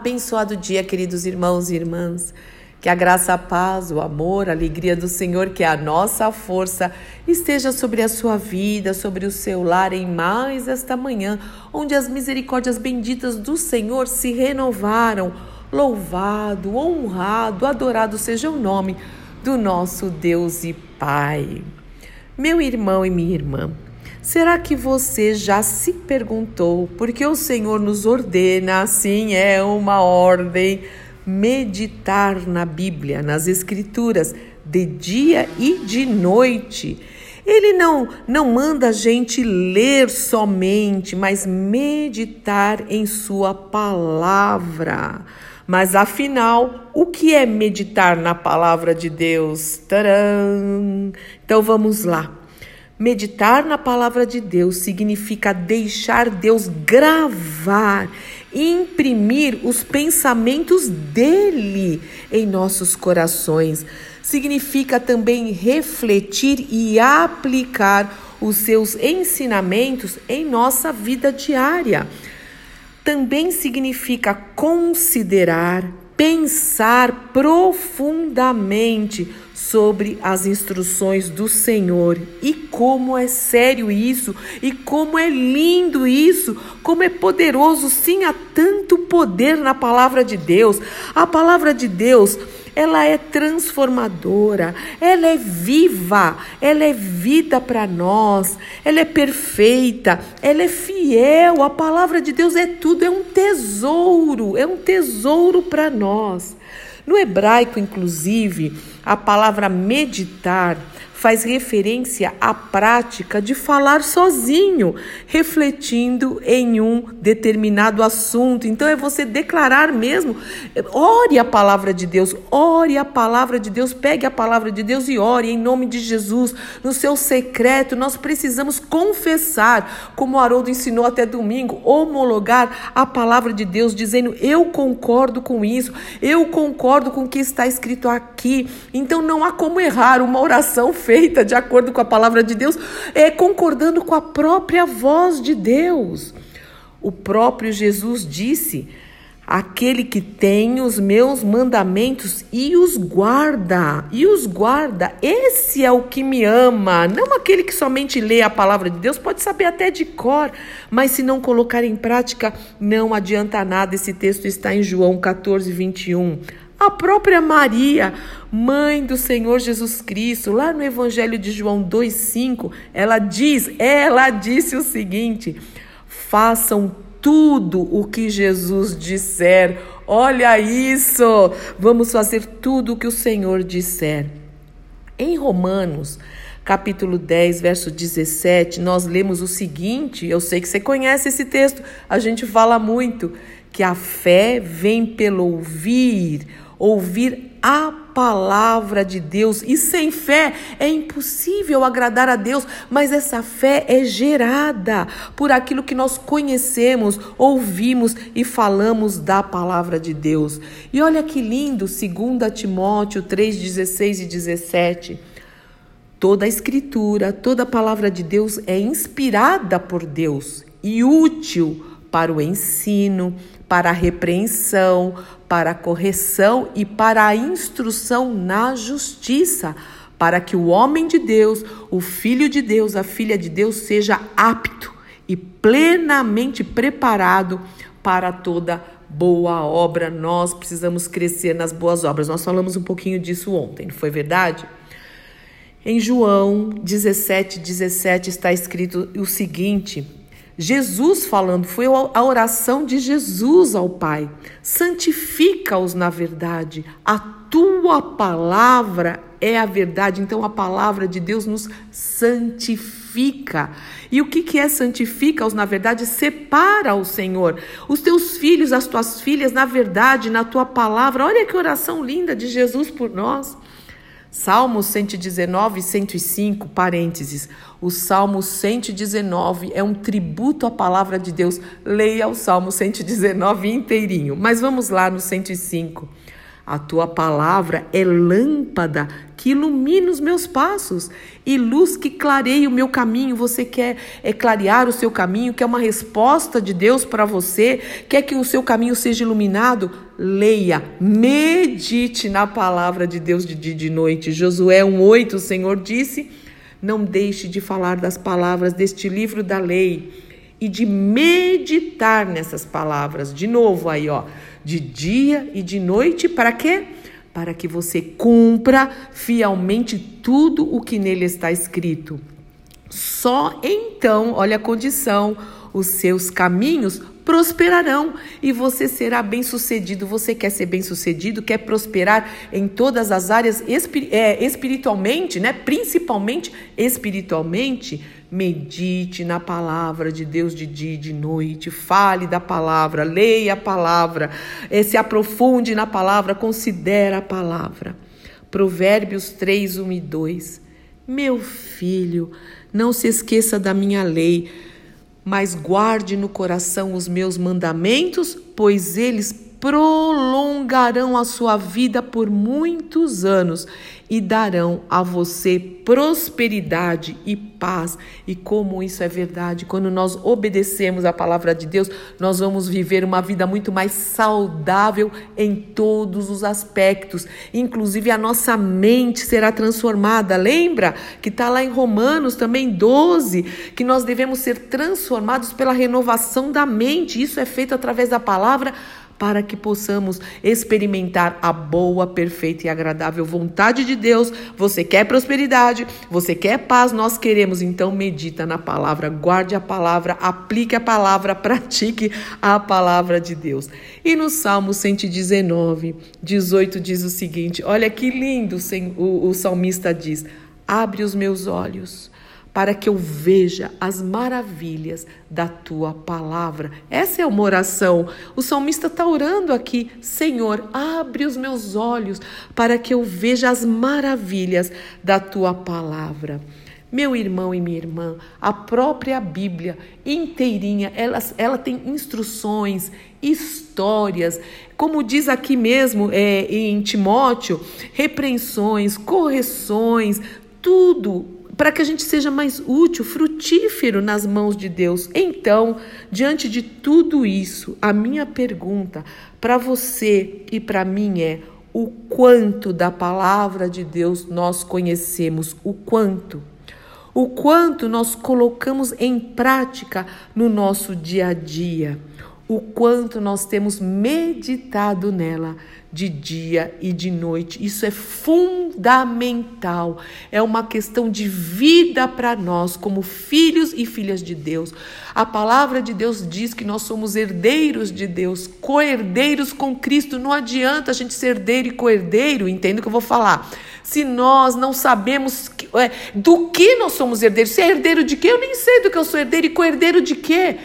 Abençoado dia, queridos irmãos e irmãs. Que a graça, a paz, o amor, a alegria do Senhor, que é a nossa força, esteja sobre a sua vida, sobre o seu lar em mais esta manhã, onde as misericórdias benditas do Senhor se renovaram. Louvado, honrado, adorado seja o nome do nosso Deus e Pai. Meu irmão e minha irmã, Será que você já se perguntou por que o Senhor nos ordena, assim é uma ordem, meditar na Bíblia, nas Escrituras, de dia e de noite? Ele não, não manda a gente ler somente, mas meditar em Sua palavra. Mas afinal, o que é meditar na palavra de Deus? Tcharam! Então vamos lá. Meditar na palavra de Deus significa deixar Deus gravar, imprimir os pensamentos dele em nossos corações. Significa também refletir e aplicar os seus ensinamentos em nossa vida diária. Também significa considerar, pensar profundamente sobre as instruções do Senhor. E como é sério isso, e como é lindo isso, como é poderoso. Sim, há tanto poder na palavra de Deus. A palavra de Deus ela é transformadora, ela é viva, ela é vida para nós, ela é perfeita, ela é fiel. A palavra de Deus é tudo, é um tesouro, é um tesouro para nós. No hebraico, inclusive, a palavra meditar faz referência à prática de falar sozinho, refletindo em um determinado assunto. Então é você declarar mesmo, ore a palavra de Deus, ore a palavra de Deus, pegue a palavra de Deus e ore em nome de Jesus. No seu secreto, nós precisamos confessar, como o Haroldo ensinou até domingo, homologar a palavra de Deus, dizendo: Eu concordo com isso, eu concordo com o que está escrito aqui. Então não há como errar uma oração feita feita de acordo com a palavra de Deus, é concordando com a própria voz de Deus. O próprio Jesus disse: Aquele que tem os meus mandamentos e os guarda, e os guarda, esse é o que me ama. Não aquele que somente lê a palavra de Deus, pode saber até de cor, mas se não colocar em prática, não adianta nada. Esse texto está em João 14, 21. A própria Maria, mãe do Senhor Jesus Cristo, lá no Evangelho de João 2,5, ela diz, ela disse o seguinte: façam tudo o que Jesus disser. Olha isso! Vamos fazer tudo o que o Senhor disser. Em Romanos, capítulo 10, verso 17, nós lemos o seguinte: eu sei que você conhece esse texto, a gente fala muito, que a fé vem pelo ouvir ouvir a palavra de Deus. E sem fé é impossível agradar a Deus, mas essa fé é gerada por aquilo que nós conhecemos, ouvimos e falamos da palavra de Deus. E olha que lindo, 2 Timóteo 3:16 e 17. Toda a escritura, toda a palavra de Deus é inspirada por Deus e útil para o ensino, para a repreensão, para a correção e para a instrução na justiça, para que o homem de Deus, o filho de Deus, a filha de Deus seja apto e plenamente preparado para toda boa obra. Nós precisamos crescer nas boas obras. Nós falamos um pouquinho disso ontem, não foi verdade? Em João 17, 17 está escrito o seguinte: Jesus falando, foi a oração de Jesus ao Pai. Santifica-os na verdade. A tua palavra é a verdade. Então a palavra de Deus nos santifica. E o que, que é santifica-os na verdade? Separa o Senhor. Os teus filhos, as tuas filhas, na verdade, na tua palavra. Olha que oração linda de Jesus por nós. Salmo 119, 105, parênteses. O Salmo 119 é um tributo à palavra de Deus. Leia o Salmo 119 inteirinho. Mas vamos lá no 105. A tua palavra é lâmpada que ilumina os meus passos e luz que clareia o meu caminho. Você quer é, clarear o seu caminho, quer uma resposta de Deus para você, quer que o seu caminho seja iluminado? Leia, medite na palavra de Deus de dia e de noite. Josué 1,8, o Senhor disse: Não deixe de falar das palavras deste livro da lei e de meditar nessas palavras. De novo aí, ó, de dia e de noite, para quê? Para que você cumpra fielmente tudo o que nele está escrito. Só então, olha a condição, os seus caminhos prosperarão e você será bem-sucedido. Você quer ser bem-sucedido, quer prosperar em todas as áreas é, espiritualmente, né? Principalmente espiritualmente. Medite na palavra de Deus de dia e de noite, fale da palavra, leia a palavra, é, se aprofunde na palavra, considere a palavra. Provérbios 3, 1 e 2. Meu filho, não se esqueça da minha lei mas guarde no coração os meus mandamentos, pois eles prolongarão a sua vida por muitos anos e darão a você prosperidade e paz. E como isso é verdade, quando nós obedecemos a palavra de Deus, nós vamos viver uma vida muito mais saudável em todos os aspectos. Inclusive a nossa mente será transformada. Lembra que está lá em Romanos também 12, que nós devemos ser transformados pela renovação da mente. Isso é feito através da palavra para que possamos experimentar a boa, perfeita e agradável vontade de Deus. Você quer prosperidade, você quer paz, nós queremos. Então, medita na palavra, guarde a palavra, aplique a palavra, pratique a palavra de Deus. E no Salmo 119, 18 diz o seguinte: olha que lindo o, o salmista diz: abre os meus olhos para que eu veja as maravilhas da tua palavra. Essa é uma oração. O salmista está orando aqui: Senhor, abre os meus olhos para que eu veja as maravilhas da tua palavra. Meu irmão e minha irmã, a própria Bíblia inteirinha, ela, ela tem instruções, histórias, como diz aqui mesmo é, em Timóteo, repreensões, correções, tudo para que a gente seja mais útil, frutífero nas mãos de Deus. Então, diante de tudo isso, a minha pergunta para você e para mim é: o quanto da palavra de Deus nós conhecemos? O quanto? O quanto nós colocamos em prática no nosso dia a dia? O quanto nós temos meditado nela? de dia e de noite. Isso é fundamental. É uma questão de vida para nós, como filhos e filhas de Deus. A palavra de Deus diz que nós somos herdeiros de Deus, co-herdeiros com Cristo. Não adianta a gente ser herdeiro e co-herdeiro, entende o que eu vou falar? Se nós não sabemos que, é, do que nós somos herdeiros, se é herdeiro de quê? Eu nem sei do que eu sou herdeiro e co-herdeiro de quê?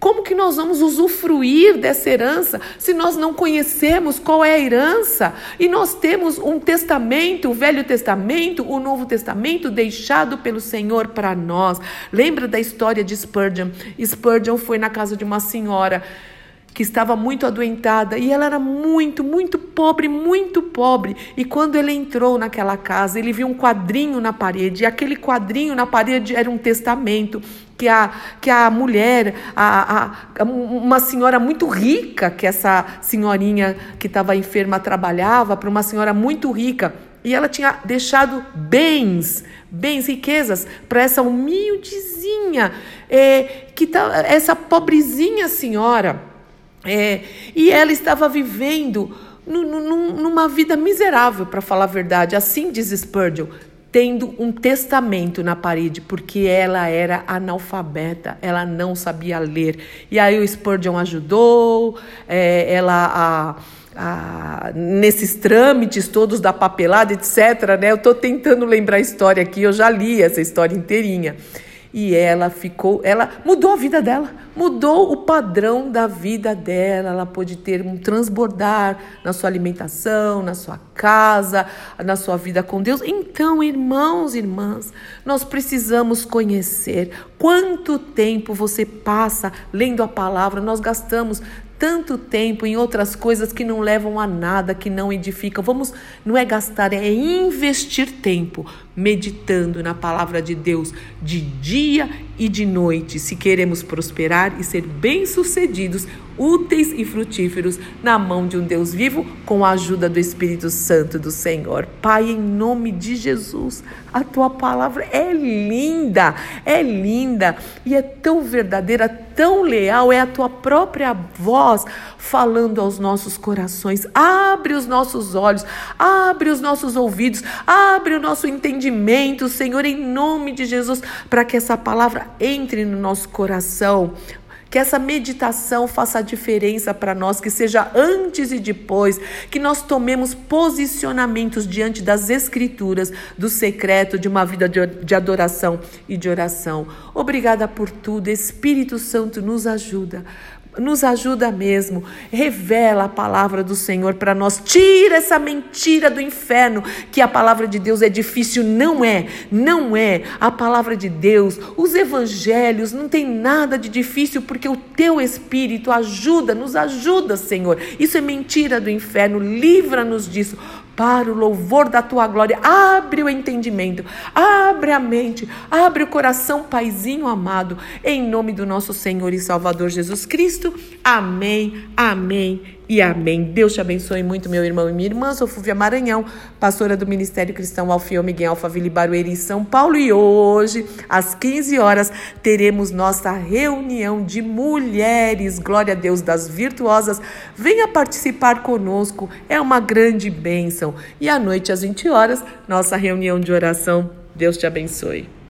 Como que nós vamos usufruir dessa herança se nós não conhecemos qual é a herança? E nós temos um testamento, o Velho Testamento, o Novo Testamento deixado pelo Senhor para nós. Lembra da história de Spurgeon? Spurgeon foi na casa de uma senhora que estava muito adoentada e ela era muito, muito pobre, muito pobre. E quando ele entrou naquela casa, ele viu um quadrinho na parede, e aquele quadrinho na parede era um testamento que a, que a mulher, a, a, uma senhora muito rica, que essa senhorinha que estava enferma trabalhava, para uma senhora muito rica, e ela tinha deixado bens, bens, riquezas para essa humildezinha, é, que tá, essa pobrezinha senhora. É, e ela estava vivendo numa vida miserável, para falar a verdade. Assim diz Spurgeon, tendo um testamento na parede, porque ela era analfabeta, ela não sabia ler. E aí o Spurgeon ajudou, é, ela a, nesses trâmites todos da papelada, etc. Né? Eu estou tentando lembrar a história aqui, eu já li essa história inteirinha. E ela ficou, ela mudou a vida dela, mudou o padrão da vida dela. Ela pôde ter um transbordar na sua alimentação, na sua casa, na sua vida com Deus. Então, irmãos e irmãs, nós precisamos conhecer quanto tempo você passa lendo a palavra. Nós gastamos tanto tempo em outras coisas que não levam a nada, que não edificam. Vamos, não é gastar, é investir tempo meditando na palavra de Deus de dia e de noite, se queremos prosperar e ser bem-sucedidos, úteis e frutíferos na mão de um Deus vivo, com a ajuda do Espírito Santo do Senhor. Pai, em nome de Jesus, a tua palavra é linda, é linda e é tão verdadeira, tão leal, é a tua própria voz falando aos nossos corações. Abre os nossos olhos, abre os nossos ouvidos, abre o nosso entendimento, Senhor, em nome de Jesus, para que essa palavra entre no nosso coração. Que essa meditação faça a diferença para nós, que seja antes e depois, que nós tomemos posicionamentos diante das Escrituras, do secreto de uma vida de adoração e de oração. Obrigada por tudo, Espírito Santo nos ajuda nos ajuda mesmo. Revela a palavra do Senhor para nós. Tira essa mentira do inferno que a palavra de Deus é difícil. Não é, não é. A palavra de Deus, os evangelhos, não tem nada de difícil porque o teu Espírito ajuda, nos ajuda, Senhor. Isso é mentira do inferno. Livra-nos disso para o louvor da tua glória. Abre o entendimento, abre a mente, abre o coração, Paizinho amado, em nome do nosso Senhor e Salvador Jesus Cristo. Amém, amém e amém. Deus te abençoe muito, meu irmão e minha irmã. Sou Fúvia Maranhão, pastora do Ministério Cristão Alfião Miguel Alphaville Barueri, São Paulo. E hoje, às 15 horas, teremos nossa reunião de mulheres. Glória a Deus das virtuosas. Venha participar conosco, é uma grande bênção. E à noite, às 20 horas, nossa reunião de oração. Deus te abençoe.